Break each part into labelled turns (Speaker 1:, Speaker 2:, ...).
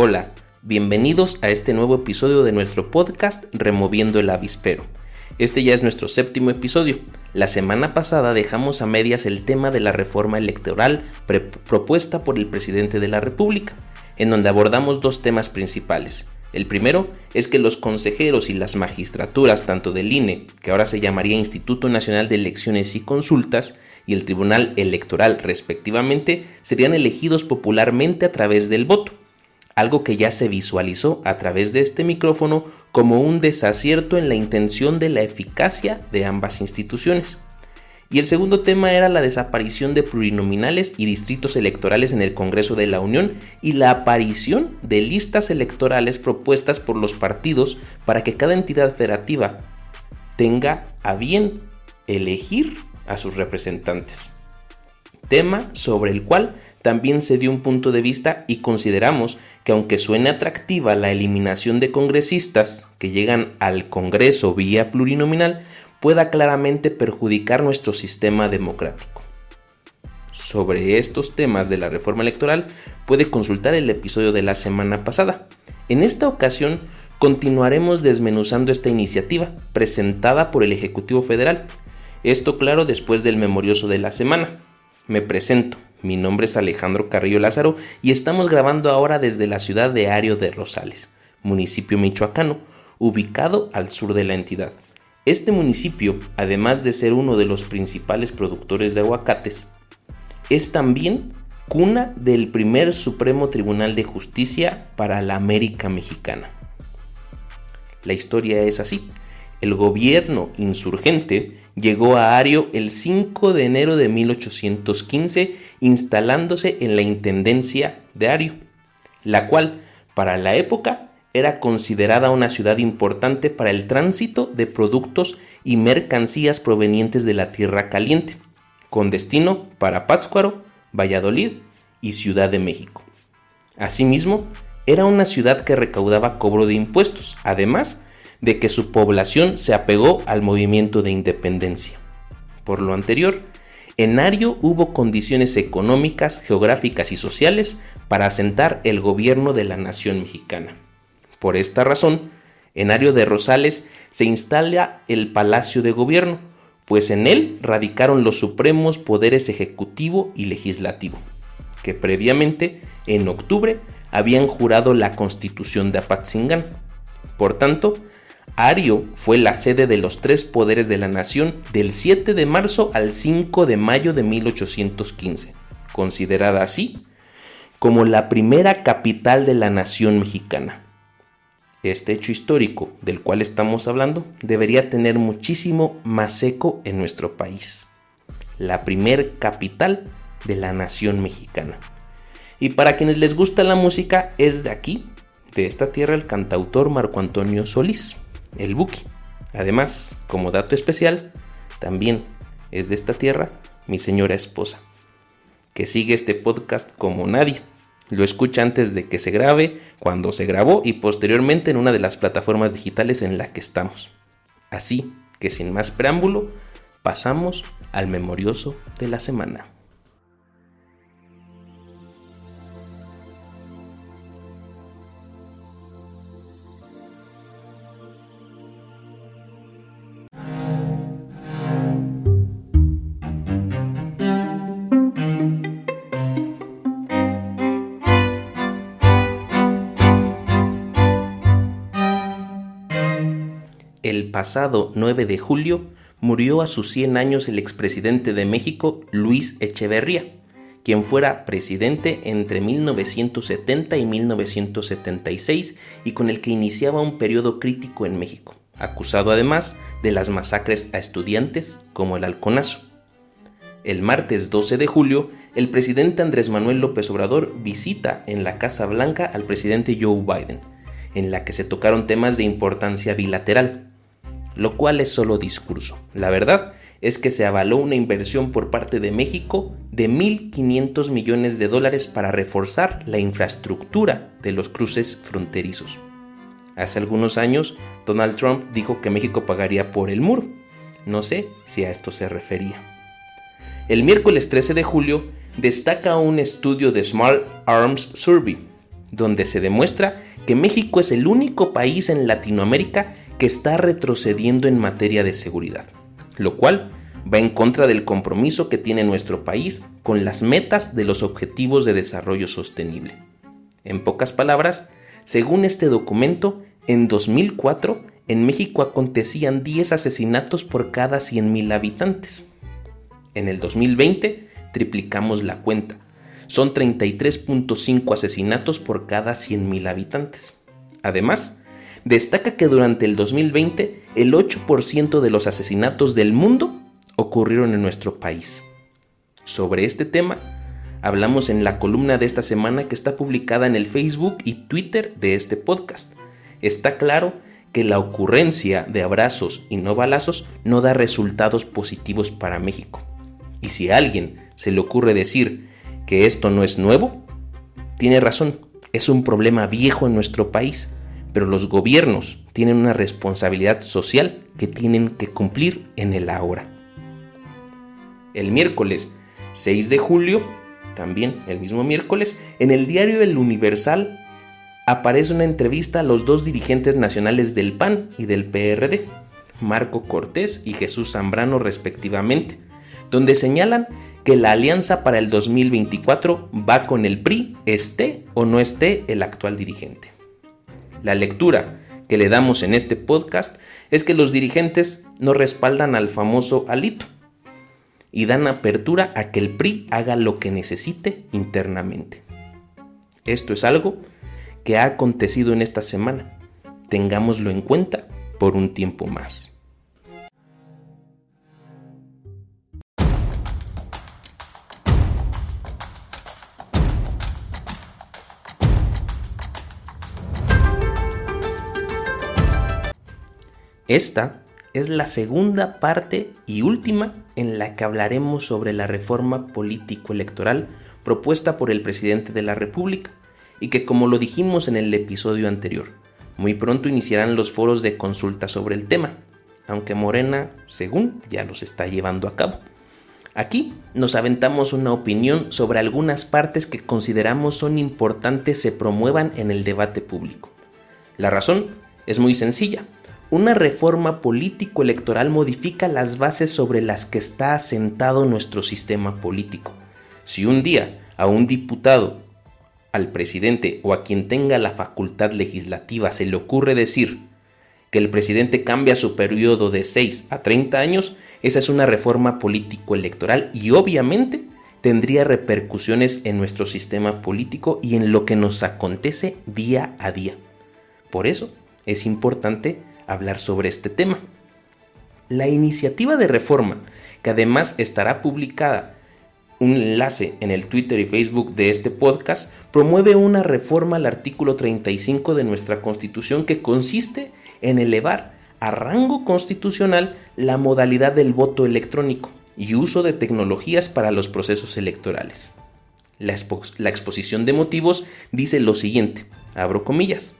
Speaker 1: Hola, bienvenidos a este nuevo episodio de nuestro podcast Removiendo el Avispero. Este ya es nuestro séptimo episodio. La semana pasada dejamos a medias el tema de la reforma electoral propuesta por el presidente de la República, en donde abordamos dos temas principales. El primero es que los consejeros y las magistraturas, tanto del INE, que ahora se llamaría Instituto Nacional de Elecciones y Consultas, y el Tribunal Electoral respectivamente, serían elegidos popularmente a través del voto, algo que ya se visualizó a través de este micrófono como un desacierto en la intención de la eficacia de ambas instituciones. Y el segundo tema era la desaparición de plurinominales y distritos electorales en el Congreso de la Unión y la aparición de listas electorales propuestas por los partidos para que cada entidad federativa tenga a bien elegir a sus representantes. Tema sobre el cual también se dio un punto de vista y consideramos que aunque suene atractiva la eliminación de congresistas que llegan al Congreso vía plurinominal, pueda claramente perjudicar nuestro sistema democrático. Sobre estos temas de la reforma electoral puede consultar el episodio de la semana pasada. En esta ocasión continuaremos desmenuzando esta iniciativa presentada por el Ejecutivo Federal. Esto claro después del memorioso de la semana. Me presento. Mi nombre es Alejandro Carrillo Lázaro y estamos grabando ahora desde la ciudad de Ario de Rosales, municipio michoacano, ubicado al sur de la entidad. Este municipio, además de ser uno de los principales productores de aguacates, es también cuna del primer Supremo Tribunal de Justicia para la América Mexicana. La historia es así. El gobierno insurgente llegó a Ario el 5 de enero de 1815 instalándose en la Intendencia de Ario, la cual para la época era considerada una ciudad importante para el tránsito de productos y mercancías provenientes de la Tierra Caliente, con destino para Pátzcuaro, Valladolid y Ciudad de México. Asimismo, era una ciudad que recaudaba cobro de impuestos, además de que su población se apegó al movimiento de independencia. Por lo anterior, en Ario hubo condiciones económicas, geográficas y sociales para asentar el gobierno de la nación mexicana. Por esta razón, en Ario de Rosales se instala el Palacio de Gobierno, pues en él radicaron los supremos poderes ejecutivo y legislativo, que previamente, en octubre, habían jurado la constitución de Apatzingán. Por tanto, Ario fue la sede de los tres poderes de la nación del 7 de marzo al 5 de mayo de 1815, considerada así como la primera capital de la nación mexicana. Este hecho histórico del cual estamos hablando debería tener muchísimo más eco en nuestro país. La primer capital de la nación mexicana. Y para quienes les gusta la música, es de aquí, de esta tierra, el cantautor Marco Antonio Solís, el Buki. Además, como dato especial, también es de esta tierra mi señora esposa, que sigue este podcast como nadie. Lo escucha antes de que se grabe, cuando se grabó y posteriormente en una de las plataformas digitales en la que estamos. Así que sin más preámbulo, pasamos al memorioso de la semana. El pasado 9 de julio murió a sus 100 años el expresidente de México, Luis Echeverría, quien fuera presidente entre 1970 y 1976 y con el que iniciaba un periodo crítico en México, acusado además de las masacres a estudiantes como el halconazo. El martes 12 de julio, el presidente Andrés Manuel López Obrador visita en la Casa Blanca al presidente Joe Biden, en la que se tocaron temas de importancia bilateral, lo cual es solo discurso. La verdad es que se avaló una inversión por parte de México de 1.500 millones de dólares para reforzar la infraestructura de los cruces fronterizos. Hace algunos años, Donald Trump dijo que México pagaría por el muro. No sé si a esto se refería. El miércoles 13 de julio destaca un estudio de Smart Arms Survey, donde se demuestra que México es el único país en Latinoamérica que está retrocediendo en materia de seguridad, lo cual va en contra del compromiso que tiene nuestro país con las metas de los Objetivos de Desarrollo Sostenible. En pocas palabras, según este documento, en 2004 en México acontecían 10 asesinatos por cada 100.000 habitantes. En el 2020 triplicamos la cuenta. Son 33.5 asesinatos por cada 100.000 habitantes. Además, destaca que durante el 2020 el 8% de los asesinatos del mundo ocurrieron en nuestro país. Sobre este tema, hablamos en la columna de esta semana que está publicada en el Facebook y Twitter de este podcast. Está claro que la ocurrencia de abrazos y no balazos no da resultados positivos para México. Y si a alguien se le ocurre decir que esto no es nuevo, tiene razón, es un problema viejo en nuestro país, pero los gobiernos tienen una responsabilidad social que tienen que cumplir en el ahora el miércoles 6 de julio, también el mismo miércoles, en el diario El Universal aparece una entrevista a los dos dirigentes nacionales del PAN y del PRD, Marco Cortés y Jesús Zambrano respectivamente, donde señalan que la alianza para el 2024 va con el PRI, esté o no esté el actual dirigente. La lectura que le damos en este podcast es que los dirigentes no respaldan al famoso Alito, y dan apertura a que el PRI haga lo que necesite internamente. Esto es algo que ha acontecido en esta semana. Tengámoslo en cuenta por un tiempo más. Esta es la segunda parte y última en la que hablaremos sobre la reforma político-electoral propuesta por el presidente de la República y que como lo dijimos en el episodio anterior, muy pronto iniciarán los foros de consulta sobre el tema, aunque Morena, según, ya los está llevando a cabo. Aquí nos aventamos una opinión sobre algunas partes que consideramos son importantes se promuevan en el debate público. La razón es muy sencilla una reforma político-electoral modifica las bases sobre las que está asentado nuestro sistema político. Si un día a un diputado, al presidente o a quien tenga la facultad legislativa se le ocurre decir que el presidente cambia su periodo de 6 a 30 años, esa es una reforma político-electoral y obviamente tendría repercusiones en nuestro sistema político y en lo que nos acontece día a día. Por eso es importante hablar sobre este tema. La iniciativa de reforma, que además estará publicada un enlace en el Twitter y Facebook de este podcast, promueve una reforma al artículo 35 de nuestra Constitución que consiste en elevar a rango constitucional la modalidad del voto electrónico y uso de tecnologías para los procesos electorales. La, exposición de motivos dice lo siguiente, abro comillas,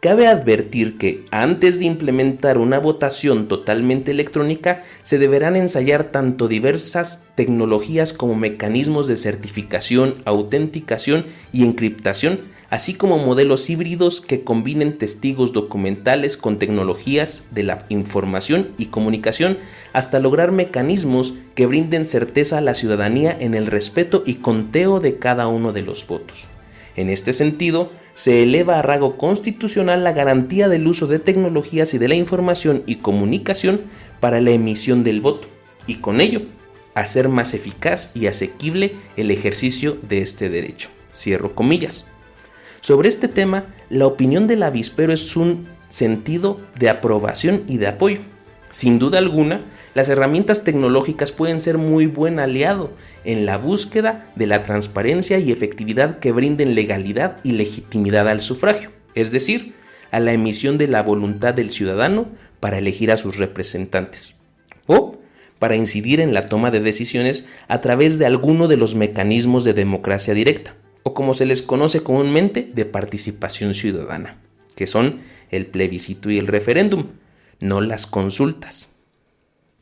Speaker 1: Cabe advertir que antes de implementar una votación totalmente electrónica se deberán ensayar tanto diversas tecnologías como mecanismos de certificación, autenticación y encriptación, así como modelos híbridos que combinen testigos documentales con tecnologías de la información y comunicación hasta lograr mecanismos que brinden certeza a la ciudadanía en el respeto y conteo de cada uno de los votos. En este sentido, se eleva a rango constitucional la garantía del uso de tecnologías y de la información y comunicación para la emisión del voto, y con ello, hacer más eficaz y asequible el ejercicio de este derecho. Cierro comillas. Sobre este tema, la opinión del avispero es un sentido de aprobación y de apoyo. Sin duda alguna, las herramientas tecnológicas pueden ser muy buen aliado en la búsqueda de la transparencia y efectividad que brinden legalidad y legitimidad al sufragio, es decir, a la emisión de la voluntad del ciudadano para elegir a sus representantes, o para incidir en la toma de decisiones a través de alguno de los mecanismos de democracia directa, o como se les conoce comúnmente, de participación ciudadana, que son el plebiscito y el referéndum, no las consultas.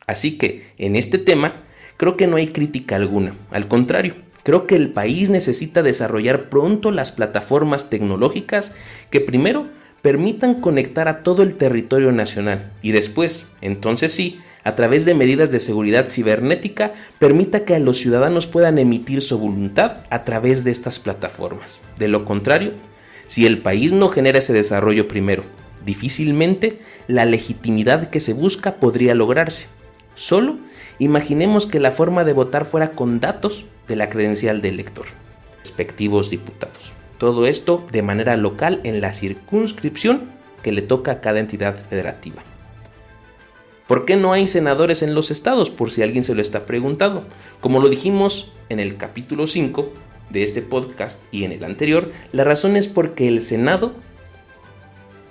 Speaker 1: Así que, en este tema, creo que no hay crítica alguna. Al contrario, Creo que el país necesita desarrollar pronto las plataformas tecnológicas que primero permitan conectar a todo el territorio nacional y después, entonces sí, a través de medidas de seguridad cibernética, permita que los ciudadanos puedan emitir su voluntad a través de estas plataformas. De lo contrario, si el país no genera ese desarrollo primero, difícilmente la legitimidad que se busca podría lograrse. Solo imaginemos que la forma de votar fuera con datos de la credencial del elector, respectivos diputados. Todo esto de manera local en la circunscripción que le toca a cada entidad federativa. ¿Por qué no hay senadores en los estados? Por si alguien se lo está preguntando. Como lo dijimos en el capítulo 5 de este podcast y en el anterior, la razón es porque el Senado,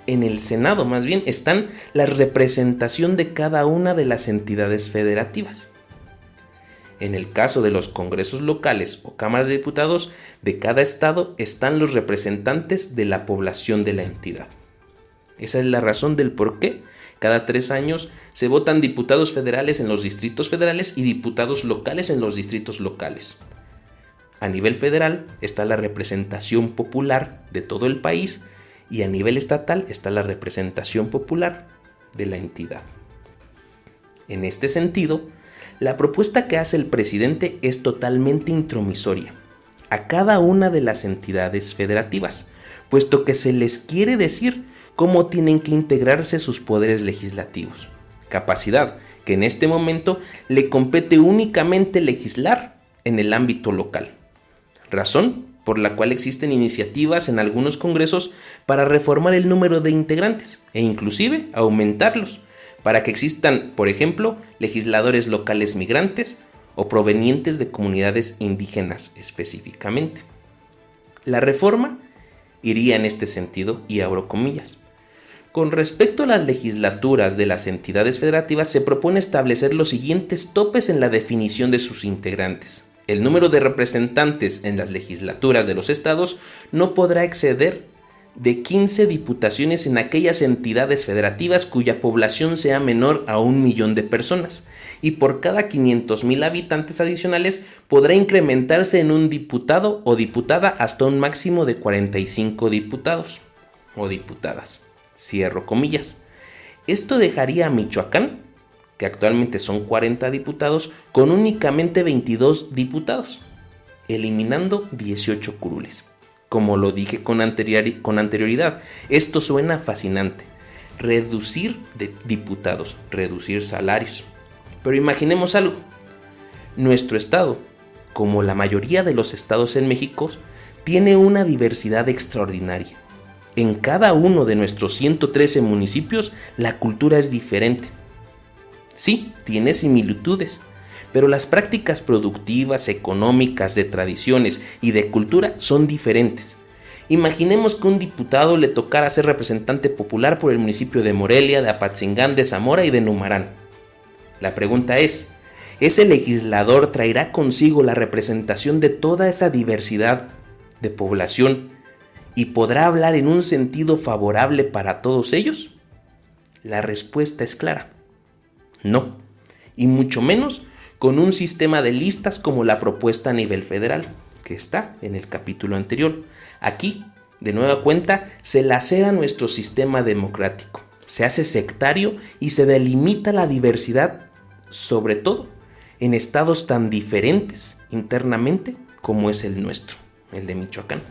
Speaker 1: en el Senado más bien, están la representación de cada una de las entidades federativas. En el caso de los congresos locales o cámaras de diputados de cada estado están los representantes de la población de la entidad. Esa es la razón del por qué cada tres años se votan diputados federales en los distritos federales y diputados locales en los distritos locales. A nivel federal está la representación popular de todo el país y a nivel estatal está la representación popular de la entidad. En este sentido, la propuesta que hace el presidente es totalmente intromisoria a cada una de las entidades federativas, puesto que se les quiere decir cómo tienen que integrarse sus poderes legislativos, capacidad que en este momento le compete únicamente legislar en el ámbito local. Razón por la cual existen iniciativas en algunos congresos para reformar el número de integrantes e inclusive aumentarlos, para que existan, por ejemplo, legisladores locales migrantes o provenientes de comunidades indígenas específicamente. La reforma iría en este sentido y abro comillas. Con respecto a las legislaturas de las entidades federativas, se propone establecer los siguientes topes en la definición de sus integrantes. El número de representantes en las legislaturas de los estados no podrá exceder de 15 diputaciones en aquellas entidades federativas cuya población sea menor a un millón de personas, y por cada 500.000 habitantes adicionales podrá incrementarse en un diputado o diputada hasta un máximo de 45 diputados o diputadas. Cierro comillas. Esto dejaría a Michoacán, que actualmente son 40 diputados, con únicamente 22 diputados, eliminando 18 curules como lo dije con, anterioridad. Esto suena fascinante. Reducir de diputados, reducir salarios. Pero imaginemos algo. Nuestro estado, como la mayoría de los estados en México, tiene una diversidad extraordinaria. En cada uno de nuestros 113 municipios la cultura es diferente. Sí, tiene similitudes, pero las prácticas productivas, económicas, de tradiciones y de cultura son diferentes. Imaginemos que un diputado le tocara ser representante popular por el municipio de Morelia, de Apatzingán, de Zamora y de Numarán. La pregunta es, ¿ese legislador traerá consigo la representación de toda esa diversidad de población y podrá hablar en un sentido favorable para todos ellos? La respuesta es clara. No, y mucho menos con un sistema de listas como la propuesta a nivel federal, que está en el capítulo anterior. Aquí, de nueva cuenta, se lacera nuestro sistema democrático, se hace sectario y se delimita la diversidad, sobre todo en estados tan diferentes internamente como es el nuestro, el de Michoacán.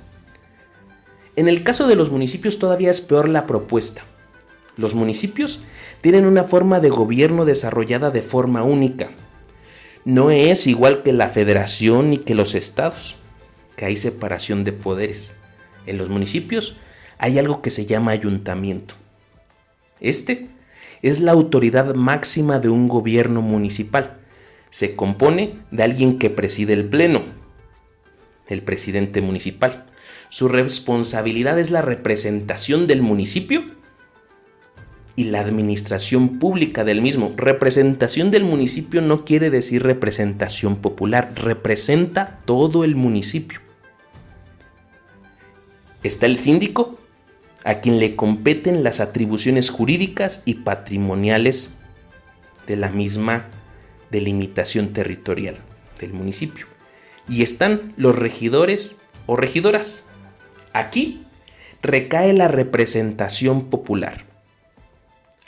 Speaker 1: En el caso de los municipios todavía es peor la propuesta. Los municipios tienen una forma de gobierno desarrollada de forma única, no es igual que la federación ni que los estados, que hay separación de poderes. En los municipios hay algo que se llama ayuntamiento. Este es la autoridad máxima de un gobierno municipal. Se compone de alguien que preside el pleno, el presidente municipal. Su responsabilidad es la representación del municipio y la administración pública del mismo. Representación del municipio no quiere decir representación popular, representa todo el municipio. Está el síndico, a quien le competen las atribuciones jurídicas y patrimoniales de la misma delimitación territorial del municipio. y están los regidores o regidoras. Aquí recae la representación popular.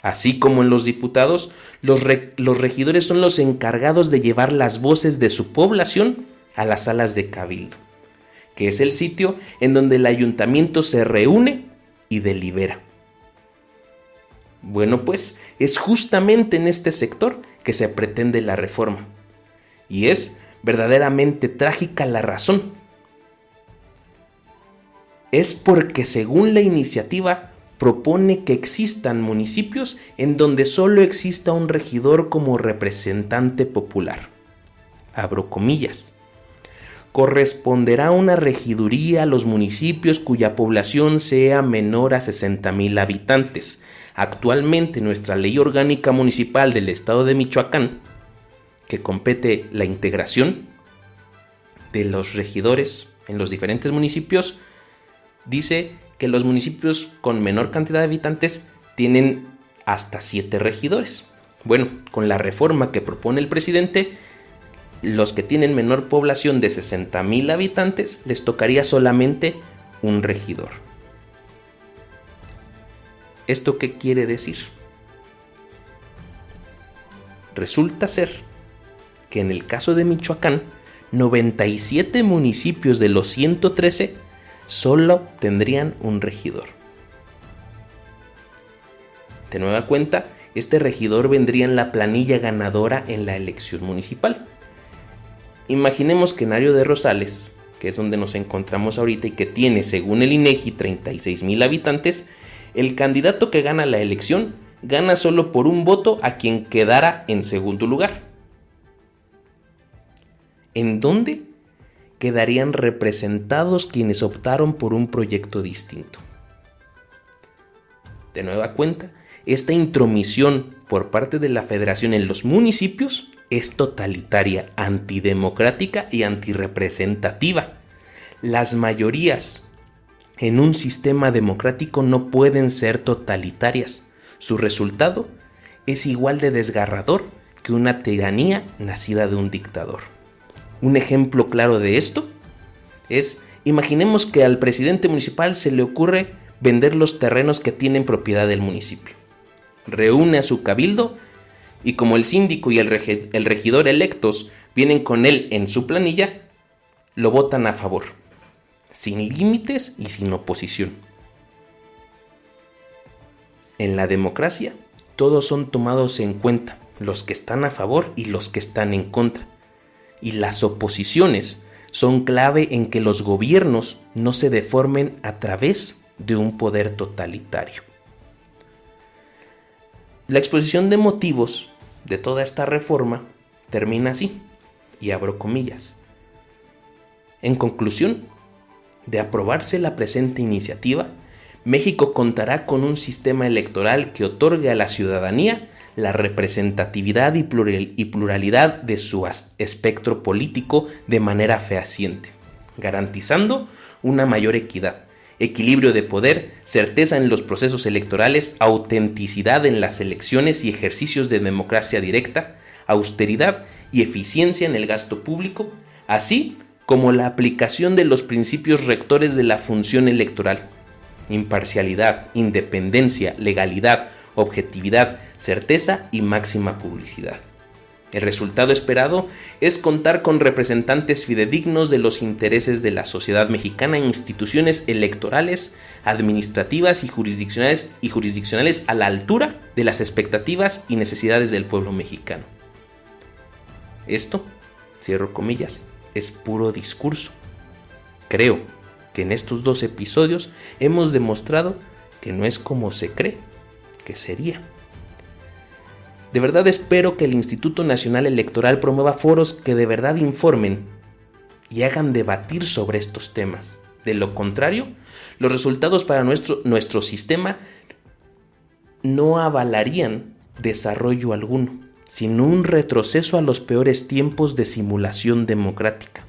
Speaker 1: Así como en los diputados, los, los, regidores son los encargados de llevar las voces de su población a las salas de cabildo, que es el sitio en donde el ayuntamiento se reúne y delibera. Bueno, pues es justamente en este sector que se pretende la reforma. Y es verdaderamente trágica la razón. Es porque según la iniciativa propone que existan municipios en donde solo exista un regidor como representante popular. Abro comillas. Corresponderá una regiduría a los municipios cuya población sea menor a 60.000 habitantes. Actualmente nuestra ley orgánica municipal del estado de Michoacán que compete la integración de los regidores en los diferentes municipios, dice que los municipios con menor cantidad de habitantes tienen hasta 7 regidores. Bueno, con la reforma que propone el presidente, los que tienen menor población de 60 mil habitantes les tocaría solamente un regidor. ¿Esto qué quiere decir? Resulta ser que en el caso de Michoacán, 97 municipios de los 113 solo tendrían un regidor. De nueva cuenta, este regidor vendría en la planilla ganadora en la elección municipal. Imaginemos que Nario de Rosales, que es donde nos encontramos ahorita y que tiene, según el INEGI, 36 mil habitantes, el candidato que gana la elección gana solo por un voto a quien quedara en segundo lugar en dónde quedarían representados quienes optaron por un proyecto distinto. De nueva cuenta, esta intromisión por parte de la federación en los municipios es totalitaria, antidemocrática y antirepresentativa. Las mayorías en un sistema democrático no pueden ser totalitarias. Su resultado es igual de desgarrador que una tiranía nacida de un dictador. Un ejemplo claro de esto es, imaginemos que al presidente municipal se le ocurre vender los terrenos que tienen propiedad del municipio. Reúne a su cabildo y como el síndico y el, regidor electos vienen con él en su planilla, lo votan a favor, sin límites y sin oposición. En la democracia, todos son tomados en cuenta, los que están a favor y los que están en contra y las oposiciones son clave en que los gobiernos no se deformen a través de un poder totalitario. La exposición de motivos de toda esta reforma termina así, y abro comillas. En conclusión, de aprobarse la presente iniciativa, México contará con un sistema electoral que otorgue a la ciudadanía la representatividad y, pluralidad de su espectro político de manera fehaciente, garantizando una mayor equidad, equilibrio de poder, certeza en los procesos electorales, autenticidad en las elecciones y ejercicios de democracia directa, austeridad y eficiencia en el gasto público, así como la aplicación de los principios rectores de la función electoral, imparcialidad, independencia, legalidad, objetividad, certeza y máxima publicidad. El resultado esperado es contar con representantes fidedignos de los intereses de la sociedad mexicana en instituciones electorales, administrativas y jurisdiccionales, y jurisdiccionales a la altura de las expectativas y necesidades del pueblo mexicano. Esto, cierro comillas, es puro discurso. Creo que en estos dos episodios hemos demostrado que no es como se cree que sería. De verdad espero que el Instituto Nacional Electoral promueva foros que de verdad informen y hagan debatir sobre estos temas. De lo contrario, los resultados para nuestro, nuestro sistema no avalarían desarrollo alguno, sino un retroceso a los peores tiempos de simulación democrática.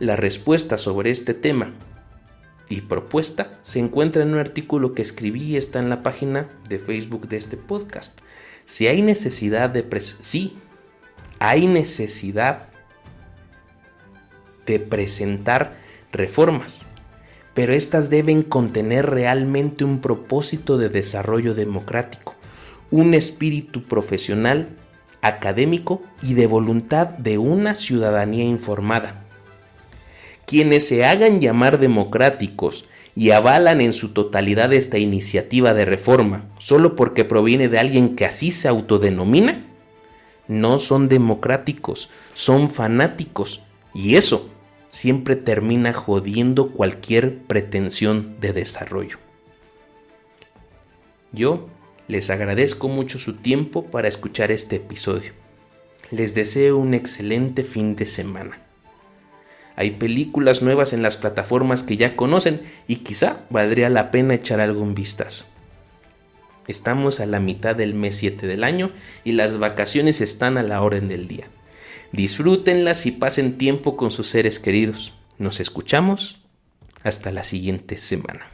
Speaker 1: La respuesta sobre este tema y propuesta se encuentra en un artículo que escribí y está en la página de Facebook de este podcast. Si hay necesidad de... Sí, hay necesidad de presentar reformas, pero éstas deben contener realmente un propósito de desarrollo democrático, un espíritu profesional, académico y de voluntad de una ciudadanía informada. Quienes se hagan llamar democráticos y avalan en su totalidad esta iniciativa de reforma solo porque proviene de alguien que así se autodenomina, no son democráticos, son fanáticos y eso siempre termina jodiendo cualquier pretensión de desarrollo. Yo les agradezco mucho su tiempo para escuchar este episodio. Les deseo un excelente fin de semana. Hay películas nuevas en las plataformas que ya conocen y quizá valdría la pena echar algún vistazo. Estamos a la mitad del mes 7 del año y las vacaciones están a la orden del día. Disfrútenlas y pasen tiempo con sus seres queridos. Nos escuchamos hasta la siguiente semana.